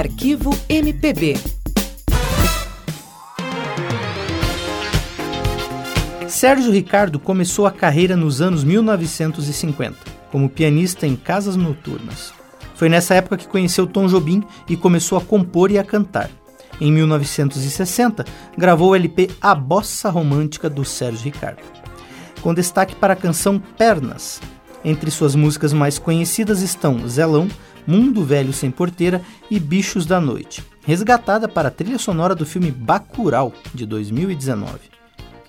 Arquivo MPB. Sérgio Ricardo começou a carreira nos anos 1950, como pianista em casas noturnas. Foi nessa época que conheceu Tom Jobim e começou a compor e a cantar. Em 1960, gravou o LP A Bossa Romântica do Sérgio Ricardo, com destaque para a canção Pernas. Entre suas músicas mais conhecidas estão Zelão, Mundo Velho Sem Porteira e Bichos da Noite, resgatada para a trilha sonora do filme Bacurau, de 2019.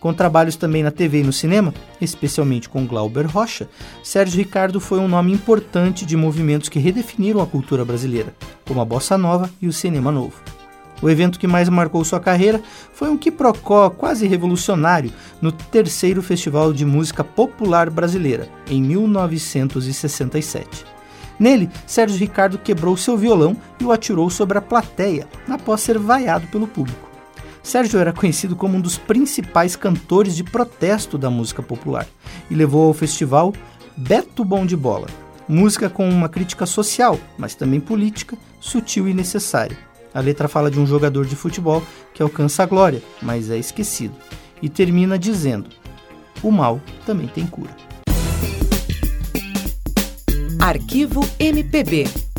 Com trabalhos também na TV e no cinema, especialmente com Glauber Rocha, Sérgio Ricardo foi um nome importante de movimentos que redefiniram a cultura brasileira, como a bossa nova e o cinema novo. O evento que mais marcou sua carreira foi um quiprocó quase revolucionário no terceiro Festival de Música Popular Brasileira, em 1967. Nele, Sérgio Ricardo quebrou seu violão e o atirou sobre a plateia, após ser vaiado pelo público. Sérgio era conhecido como um dos principais cantores de protesto da música popular e levou ao festival Beto Bom de Bola, música com uma crítica social, mas também política, sutil e necessária. A letra fala de um jogador de futebol que alcança a glória, mas é esquecido, e termina dizendo: O mal também tem cura. Arquivo MPB